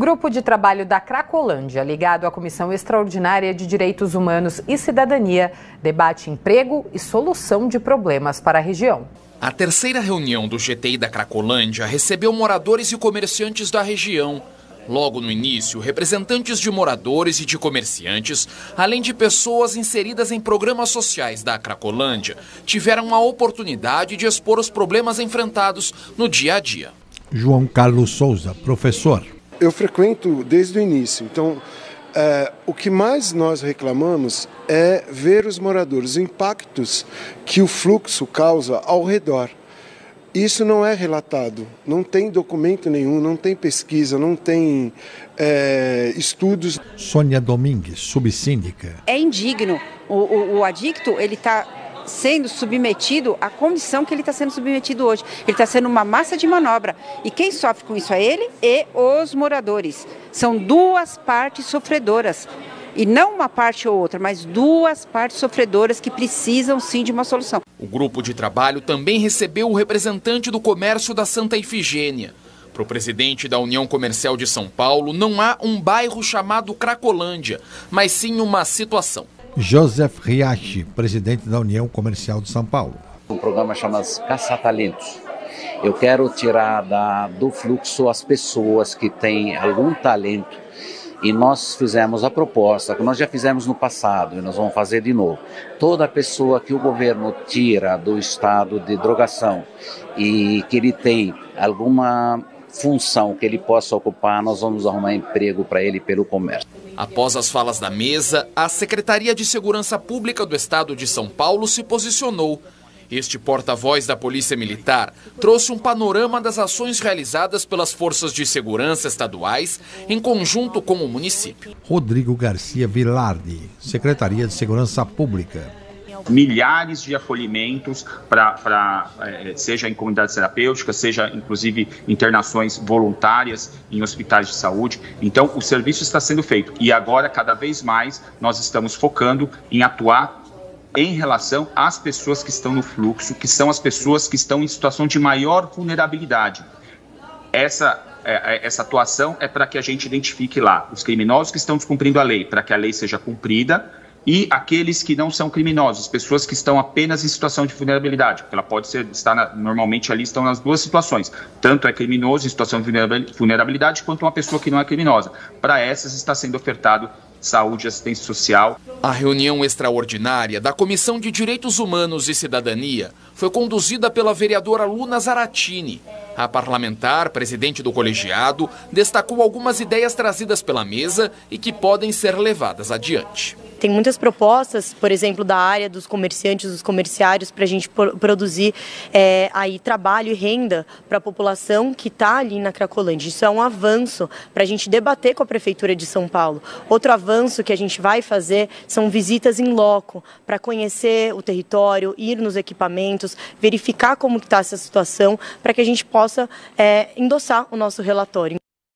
Grupo de trabalho da Cracolândia, ligado à Comissão Extraordinária de Direitos Humanos e Cidadania, debate emprego e solução de problemas para a região. A terceira reunião do GTI da Cracolândia recebeu moradores e comerciantes da região. Logo no início, representantes de moradores e de comerciantes, além de pessoas inseridas em programas sociais da Cracolândia, tiveram a oportunidade de expor os problemas enfrentados no dia a dia. João Carlos Souza, professor eu frequento desde o início. Então, é, o que mais nós reclamamos é ver os moradores, os impactos que o fluxo causa ao redor. Isso não é relatado, não tem documento nenhum, não tem pesquisa, não tem é, estudos. Sônia Domingues, subsíndica. É indigno. O, o, o adicto, ele está sendo submetido à condição que ele está sendo submetido hoje. Ele está sendo uma massa de manobra. E quem sofre com isso é ele e os moradores. São duas partes sofredoras. E não uma parte ou outra, mas duas partes sofredoras que precisam sim de uma solução. O grupo de trabalho também recebeu o representante do comércio da Santa Ifigênia. Para o presidente da União Comercial de São Paulo, não há um bairro chamado Cracolândia, mas sim uma situação. Joseph Riachi, presidente da União Comercial de São Paulo. Um programa chamado Caça Talentos. Eu quero tirar da, do fluxo as pessoas que têm algum talento e nós fizemos a proposta, que nós já fizemos no passado e nós vamos fazer de novo. Toda pessoa que o governo tira do estado de drogação e que ele tem alguma função que ele possa ocupar, nós vamos arrumar emprego para ele pelo comércio. Após as falas da mesa, a Secretaria de Segurança Pública do Estado de São Paulo se posicionou. Este porta-voz da Polícia Militar trouxe um panorama das ações realizadas pelas forças de segurança estaduais em conjunto com o município. Rodrigo Garcia Vilardi, Secretaria de Segurança Pública milhares de acolhimentos para é, seja em comunidades terapêuticas, seja inclusive internações voluntárias em hospitais de saúde. Então, o serviço está sendo feito e agora cada vez mais nós estamos focando em atuar em relação às pessoas que estão no fluxo, que são as pessoas que estão em situação de maior vulnerabilidade. Essa é, é, essa atuação é para que a gente identifique lá os criminosos que estão descumprindo a lei, para que a lei seja cumprida e aqueles que não são criminosos, pessoas que estão apenas em situação de vulnerabilidade, porque ela pode ser, estar na, normalmente ali estão nas duas situações, tanto é criminoso em situação de vulnerabilidade, quanto uma pessoa que não é criminosa. Para essas está sendo ofertado saúde e assistência social. A reunião extraordinária da Comissão de Direitos Humanos e Cidadania foi conduzida pela vereadora Luna Zaratini. A parlamentar, presidente do colegiado, destacou algumas ideias trazidas pela mesa e que podem ser levadas adiante. Tem muitas propostas, por exemplo, da área dos comerciantes, dos comerciários, para a gente produzir é, aí trabalho e renda para a população que está ali na Cracolândia. Isso é um avanço para a gente debater com a Prefeitura de São Paulo. Outro avanço que a gente vai fazer são visitas em loco, para conhecer o território, ir nos equipamentos, verificar como está essa situação, para que a gente possa é, endossar o nosso relatório.